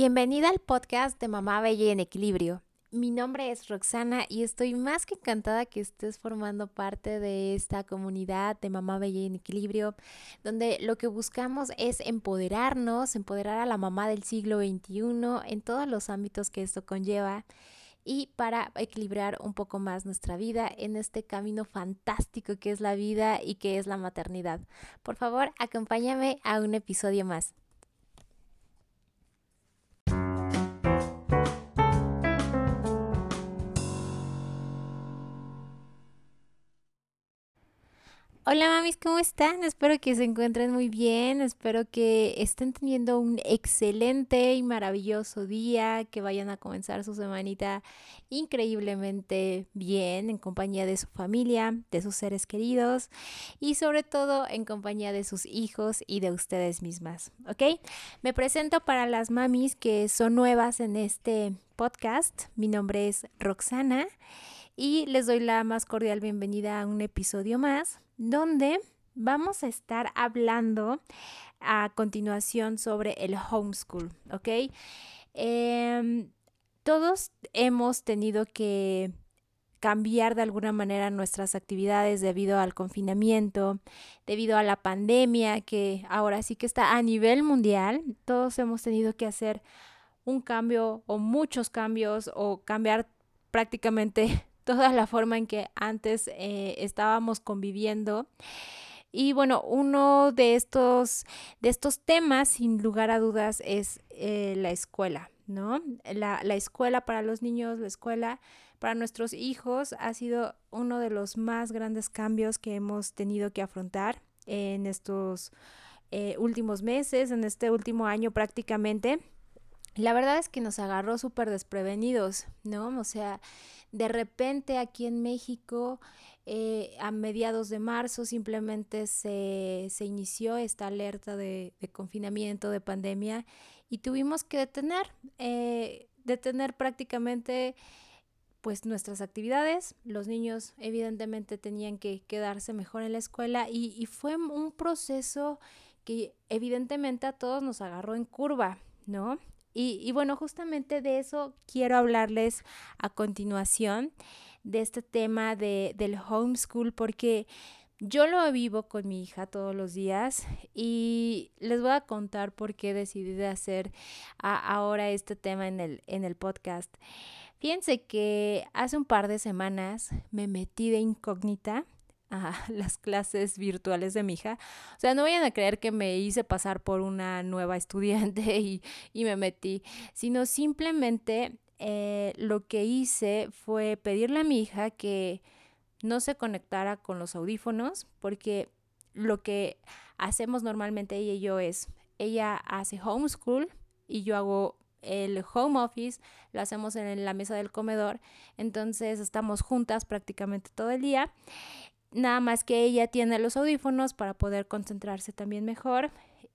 Bienvenida al podcast de Mamá Bella en Equilibrio. Mi nombre es Roxana y estoy más que encantada que estés formando parte de esta comunidad de Mamá Bella en Equilibrio, donde lo que buscamos es empoderarnos, empoderar a la mamá del siglo XXI en todos los ámbitos que esto conlleva y para equilibrar un poco más nuestra vida en este camino fantástico que es la vida y que es la maternidad. Por favor, acompáñame a un episodio más. Hola mamis, ¿cómo están? Espero que se encuentren muy bien, espero que estén teniendo un excelente y maravilloso día, que vayan a comenzar su semanita increíblemente bien en compañía de su familia, de sus seres queridos y sobre todo en compañía de sus hijos y de ustedes mismas, ¿ok? Me presento para las mamis que son nuevas en este podcast, mi nombre es Roxana y les doy la más cordial bienvenida a un episodio más donde vamos a estar hablando a continuación sobre el homeschool, ¿ok? Em, todos hemos tenido que cambiar de alguna manera nuestras actividades debido al confinamiento, debido a la pandemia que ahora sí que está a nivel mundial. Todos hemos tenido que hacer un cambio o muchos cambios o cambiar prácticamente toda la forma en que antes eh, estábamos conviviendo. Y bueno, uno de estos, de estos temas, sin lugar a dudas, es eh, la escuela, ¿no? La, la escuela para los niños, la escuela para nuestros hijos ha sido uno de los más grandes cambios que hemos tenido que afrontar en estos eh, últimos meses, en este último año prácticamente. La verdad es que nos agarró súper desprevenidos, ¿no? O sea, de repente aquí en México, eh, a mediados de marzo, simplemente se, inició esta alerta de, confinamiento, de pandemia, y tuvimos que detener, eh, detener prácticamente pues nuestras actividades. Los niños evidentemente tenían que quedarse mejor en la escuela y, y fue un proceso que evidentemente a todos nos agarró en curva, ¿no? Y, bueno, justamente de eso quiero hablarles a continuación, de este tema de, del homeschool, porque yo lo vivo con mi hija todos los días y les voy a contar por qué decidí hacer ahora este tema en el, en el podcast. Fíjense que hace un par de semanas me metí de incógnita a las clases virtuales de mi hija. O sea, no vayan a creer que me hice pasar por una nueva estudiante y, y me metí, sino simplemente eh, lo que hice fue pedirle a mi hija que no se conectara con los audífonos, porque lo que hacemos normalmente ella y yo es, ella hace homeschool y yo hago el home office, lo hacemos en la mesa del comedor, entonces estamos juntas prácticamente todo el día Nada más que ella tiene los audífonos para poder concentrarse también mejor.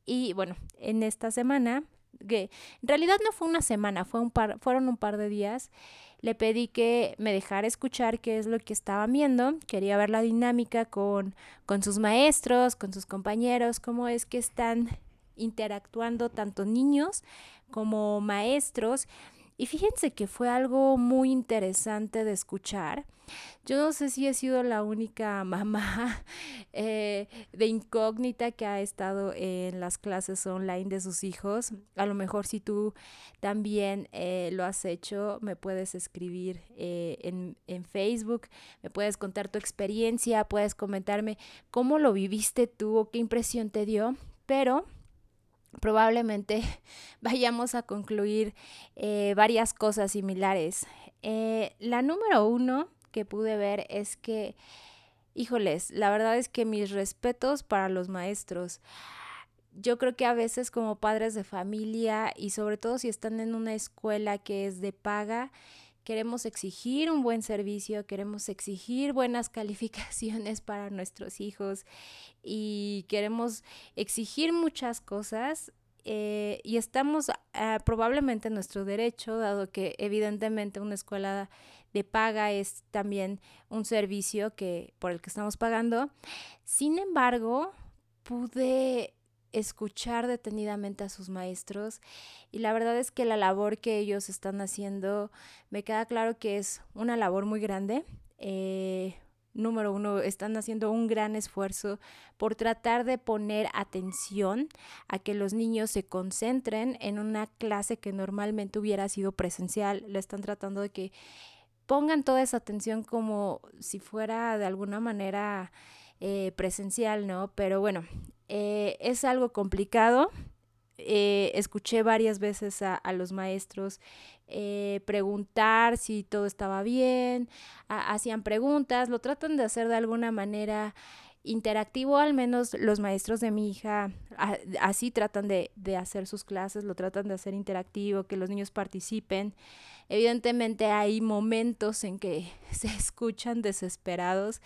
Y bueno, en esta semana, que en realidad no fue una semana, fue un par, fueron un par de días, le pedí que me dejara escuchar qué es lo que estaba viendo. Quería ver la dinámica con, con sus maestros, con sus compañeros, cómo es que están interactuando tanto niños como maestros. Y fíjense que fue algo muy interesante de escuchar. Yo no sé si he sido la única mamá eh, de incógnita que ha estado en las clases online de sus hijos. A lo mejor si tú también eh, lo has hecho, me puedes escribir eh, en, en Facebook, me puedes contar tu experiencia, puedes comentarme cómo lo viviste tú o qué impresión te dio. Pero probablemente vayamos a concluir varias cosas similares. La número uno que pude ver es que, híjoles, la verdad es que mis respetos para los maestros. Yo creo que a veces como padres de familia y sobre todo si están en una escuela que es de paga, queremos exigir un buen servicio, queremos exigir buenas calificaciones para nuestros hijos y queremos exigir muchas cosas eh, y estamos ah, probablemente en nuestro derecho, dado que evidentemente una escuela de paga es también un servicio que por el que estamos pagando. Sin embargo, pude escuchar detenidamente a sus maestros y la verdad es que la labor que ellos están haciendo me queda claro que es una labor muy grande. Eh, número uno, están haciendo un gran esfuerzo por tratar de poner atención a que los niños se concentren en una clase que normalmente hubiera sido presencial. Le están tratando de que pongan toda esa atención como si fuera de alguna manera eh, presencial, ¿no? Pero bueno, eh, es algo complicado. Eh, escuché varias veces a, los maestros preguntar si todo estaba bien, hacían preguntas, lo tratan de hacer de alguna manera interactivo, al menos los maestros de mi hija así tratan de, hacer sus clases, lo tratan de hacer interactivo, que los niños participen. Evidentemente hay momentos en que se escuchan desesperados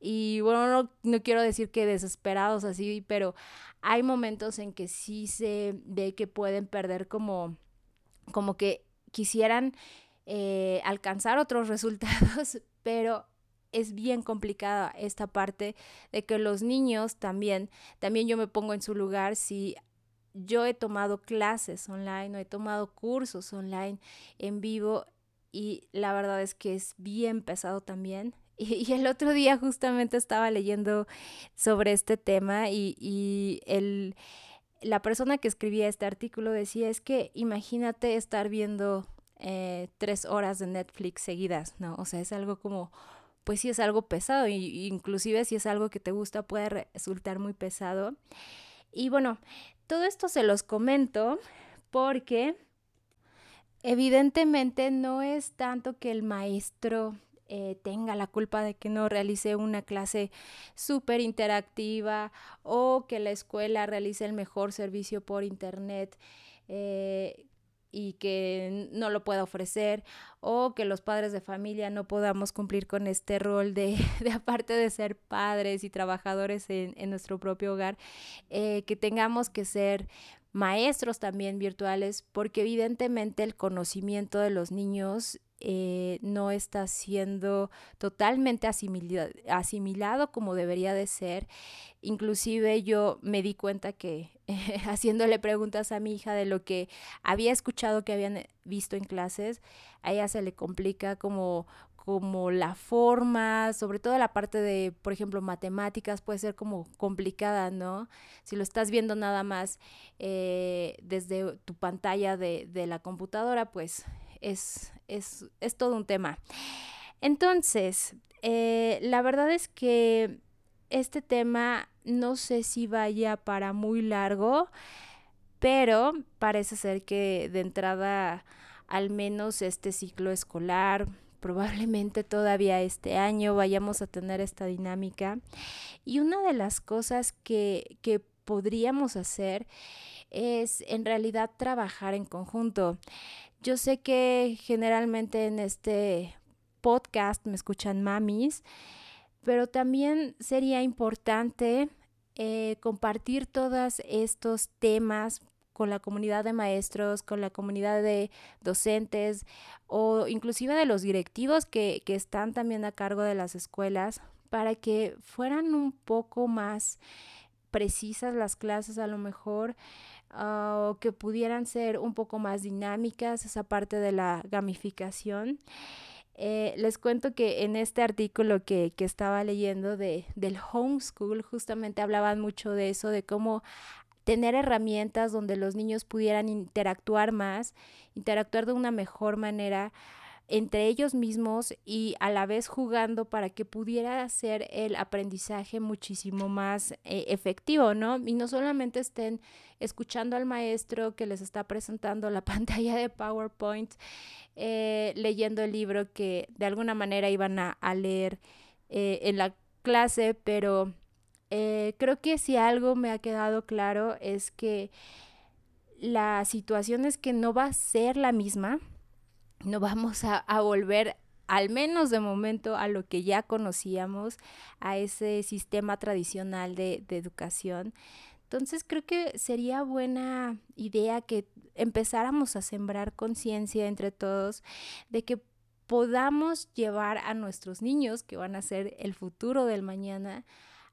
y bueno, no, quiero decir que desesperados así, pero hay momentos en que sí se ve que pueden perder como, como que quisieran eh, alcanzar otros resultados, pero es bien complicada esta parte de que los niños también, también yo me pongo en su lugar si yo he tomado clases online o he tomado cursos online en vivo y la verdad es que es bien pesado también. Y, el otro día justamente estaba leyendo sobre este tema y, y el, la persona que escribía este artículo decía es que imagínate estar viendo eh, tres horas de Netflix seguidas, ¿no? O sea, es algo como pues sí es algo pesado, y, inclusive si es algo que te gusta puede resultar muy pesado. Y bueno, todo esto se los comento porque evidentemente no es tanto que el maestro eh, tenga la culpa de que no realice una clase súper interactiva o que la escuela realice el mejor servicio por internet. Eh, y que no lo pueda ofrecer o que los padres de familia no podamos cumplir con este rol de, de aparte de ser padres y trabajadores en, en nuestro propio hogar, eh, que tengamos que ser maestros también virtuales porque evidentemente el conocimiento de los niños eh, no está siendo totalmente asimilado, asimilado, como debería de ser. Inclusive yo me di cuenta que haciéndole preguntas a mi hija de lo que había escuchado que habían visto en clases, a ella se le complica como como la forma, sobre todo la parte de, por ejemplo, matemáticas puede ser como complicada, ¿no? Si lo estás viendo nada más eh, desde tu pantalla de, de la computadora, pues es, es, es todo un tema. Entonces, eh, la verdad es que este tema no sé si vaya para muy largo, pero parece ser que de entrada al menos este ciclo escolar, probablemente todavía este año vayamos a tener esta dinámica. Y una de las cosas que, que podríamos hacer es en realidad trabajar en conjunto. Yo sé que generalmente en este podcast me escuchan mamis, pero también sería importante eh, compartir todos estos temas con la comunidad de maestros, con la comunidad de docentes o inclusive de los directivos que, que están también a cargo de las escuelas para que fueran un poco más precisas las clases a lo mejor o que pudieran ser un poco más dinámicas, esa parte de la gamificación. Eh, les cuento que en este artículo que, que estaba leyendo de, del homeschool, justamente hablaban mucho de eso, de cómo tener herramientas donde los niños pudieran interactuar más, interactuar de una mejor manera entre ellos mismos y a la vez jugando para que pudiera hacer el aprendizaje muchísimo más eh, efectivo, ¿no? Y no solamente estén escuchando al maestro que les está presentando la pantalla de PowerPoint, eh, leyendo el libro que de alguna manera iban a, leer eh, en la clase, pero creo que si algo me ha quedado claro es que la situación es que no va a ser la misma, no vamos a, volver al menos de momento a lo que ya conocíamos, a ese sistema tradicional de, de, educación. Entonces creo que sería buena idea que empezáramos a sembrar conciencia entre todos de que podamos llevar a nuestros niños, que van a ser el futuro del mañana,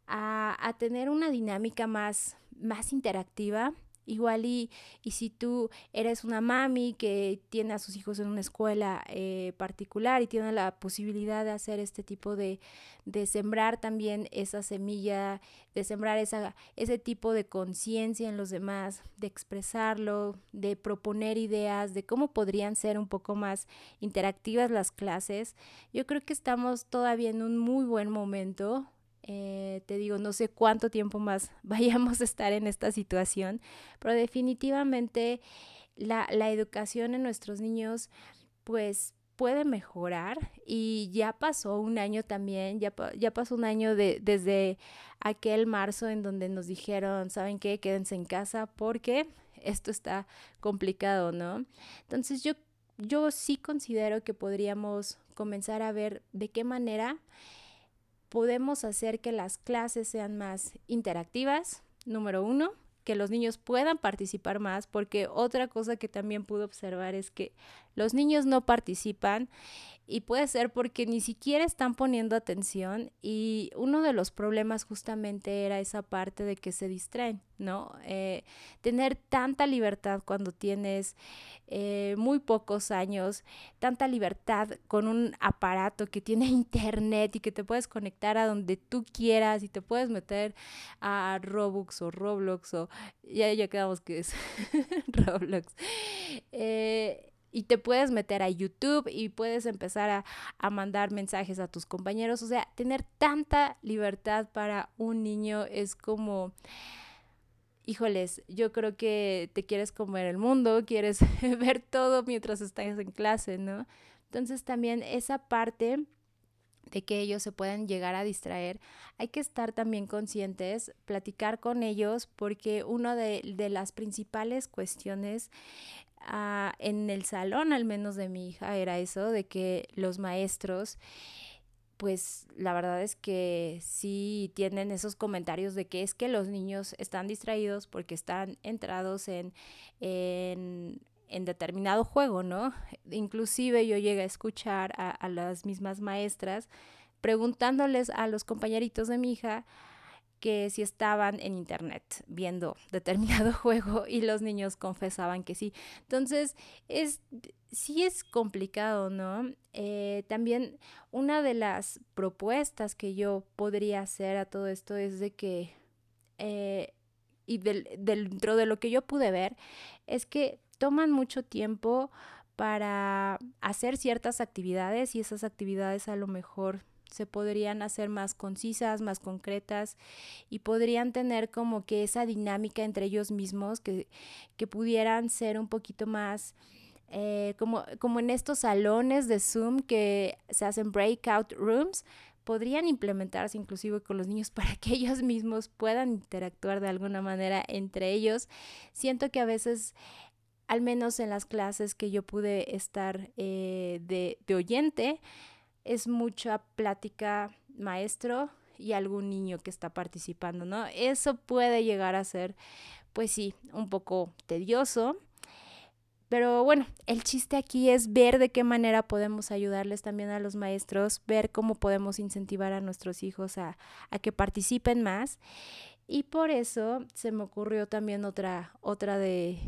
a, a tener una dinámica más, más interactiva Igual y, y, si tú eres una mami que tiene a sus hijos en una escuela eh, particular y tiene la posibilidad de hacer este tipo de, de sembrar también esa semilla, de sembrar esa, ese tipo de conciencia en los demás, de expresarlo, de proponer ideas, de cómo podrían ser un poco más interactivas las clases, yo creo que estamos todavía en un muy buen momento eh, te digo, no sé cuánto tiempo más vayamos a estar en esta situación, pero definitivamente la, la educación en nuestros niños, pues puede mejorar y ya pasó un año también, ya, ya pasó un año de, desde aquel marzo en donde nos dijeron, ¿saben qué? Quédense en casa porque esto está complicado, ¿no? Entonces yo, yo sí considero que podríamos comenzar a ver de qué manera podemos hacer que las clases sean más interactivas, número uno, que los niños puedan participar más, porque otra cosa que también pude observar es que los niños no participan y puede ser porque ni siquiera están poniendo atención y uno de los problemas justamente era esa parte de que se distraen, ¿no? Eh, tener tanta libertad cuando tienes eh, muy pocos años, tanta libertad con un aparato que tiene internet y que te puedes conectar a donde tú quieras y te puedes meter a Robux o Roblox o ya, ya quedamos que es Roblox. Eh, y te puedes meter a YouTube y puedes empezar a, a, mandar mensajes a tus compañeros. O sea, tener tanta libertad para un niño es como, híjoles, yo creo que te quieres comer el mundo, quieres ver todo mientras estás en clase, ¿no? Entonces también esa parte de que ellos se puedan llegar a distraer, hay que estar también conscientes, platicar con ellos, porque una de, de las principales cuestiones Ah, en el salón al menos de mi hija era eso, de que los maestros pues la verdad es que sí tienen esos comentarios de que es que los niños están distraídos porque están entrados en, en, en determinado juego, ¿no? Inclusive yo llegué a escuchar a, las mismas maestras preguntándoles a los compañeritos de mi hija, que si estaban en internet viendo determinado juego y los niños confesaban que sí. Entonces, es, sí es complicado, ¿no? Eh, también una de las propuestas que yo podría hacer a todo esto es de que, eh, y del, dentro de lo que yo pude ver, es que toman mucho tiempo para hacer ciertas actividades y esas actividades a lo mejor se podrían hacer más concisas, más concretas y podrían tener como que esa dinámica entre ellos mismos que, que pudieran ser un poquito más... Eh, como, como en estos salones de Zoom que se hacen breakout rooms, podrían implementarse inclusive con los niños para que ellos mismos puedan interactuar de alguna manera entre ellos. Siento que a veces, al menos en las clases que yo pude estar eh, de, oyente, es mucha plática maestro y algún niño que está participando, ¿no? Eso puede llegar a ser, pues sí, un poco tedioso. Pero bueno, el chiste aquí es ver de qué manera podemos ayudarles también a los maestros, ver cómo podemos incentivar a nuestros hijos a, a que participen más. Y por eso se me ocurrió también otra, otra de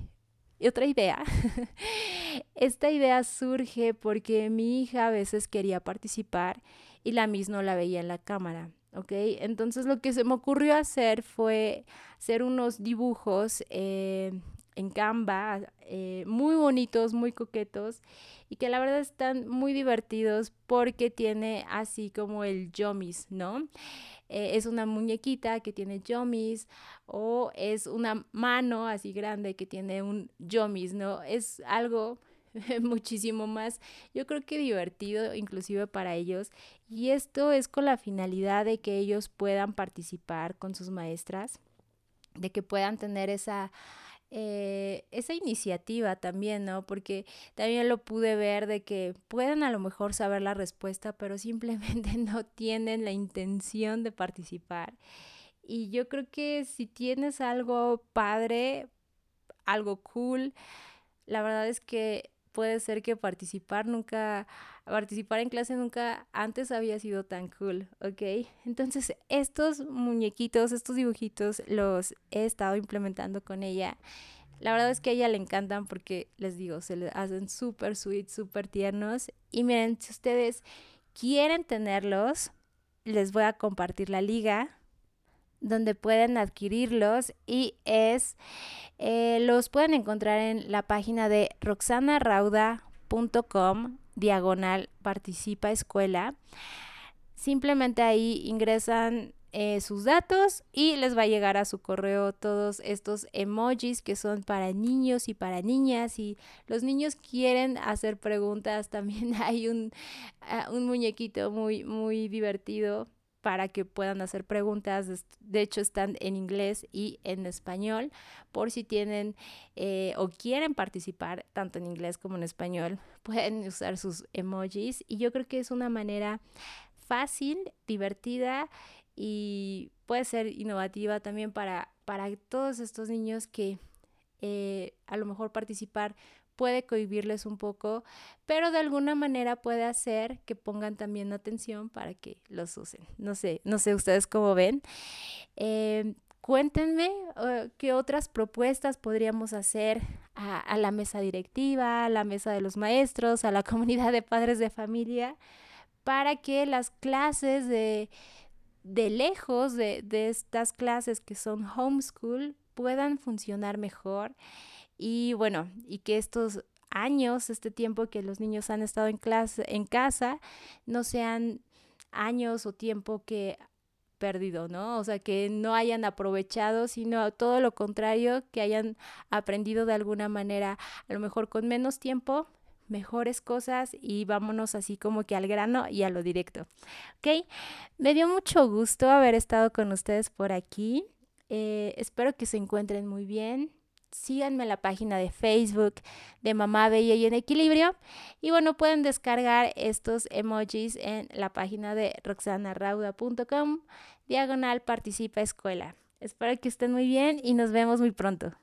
y otra idea. Esta idea surge porque mi hija a veces quería participar y la misma no la veía en la cámara. ¿ok? Entonces lo que se me ocurrió hacer fue hacer unos dibujos eh, en Canva, eh, muy bonitos, muy coquetos y que la verdad están muy divertidos porque tiene así como el yomis, ¿no? Eh, es una muñequita que tiene yomis o es una mano así grande que tiene un yomis, ¿no? Es algo muchísimo más, yo creo que divertido inclusive para ellos. Y esto es con la finalidad de que ellos puedan participar con sus maestras, de que puedan tener esa eh, esa iniciativa también, ¿no? Porque también lo pude ver de que pueden a lo mejor saber la respuesta, pero simplemente no tienen la intención de participar. Y yo creo que si tienes algo padre, algo cool, la verdad es que puede ser que participar nunca, participar en clase nunca antes había sido tan cool, ¿ok? Entonces estos muñequitos, estos dibujitos los he estado implementando con ella. La verdad es que a ella le encantan porque, les digo, se le hacen súper sweet, súper tiernos. Y miren, si ustedes quieren tenerlos, les voy a compartir la liga donde pueden adquirirlos y es, eh, los pueden encontrar en la página de roxanarauda.com diagonal participa escuela. Simplemente ahí ingresan eh, sus datos y les va a llegar a su correo todos estos emojis que son para niños y para niñas y los niños quieren hacer preguntas también hay un, ah, un muñequito muy muy divertido para que puedan hacer preguntas. De hecho, están en inglés y en español, por si tienen eh, o quieren participar tanto en inglés como en español, pueden usar sus emojis. Y yo creo que es una manera fácil, divertida y puede ser innovativa también para, para todos estos niños que eh, a lo mejor participar puede cohibirles un poco, pero de alguna manera puede hacer que pongan también atención para que los usen. No sé, no sé ustedes cómo ven. Eh, cuéntenme uh, qué otras propuestas podríamos hacer a, a, la mesa directiva, a la mesa de los maestros, a la comunidad de padres de familia, para que las clases de, de lejos de, de estas clases que son homeschool puedan funcionar mejor y bueno, y que estos años, este tiempo que los niños han estado en clase, en casa, no sean años o tiempo que perdido, ¿no? O sea, que no hayan aprovechado, sino todo lo contrario, que hayan aprendido de alguna manera, a lo mejor con menos tiempo, mejores cosas y vámonos así como que al grano y a lo directo. ¿Ok? Me dio mucho gusto haber estado con ustedes por aquí. Eh, espero que se encuentren muy bien síganme en la página de Facebook de Mamá Bella y en Equilibrio. Y bueno, pueden descargar estos emojis en la página de roxanarauda.com, diagonal participa escuela. Espero que estén muy bien y nos vemos muy pronto.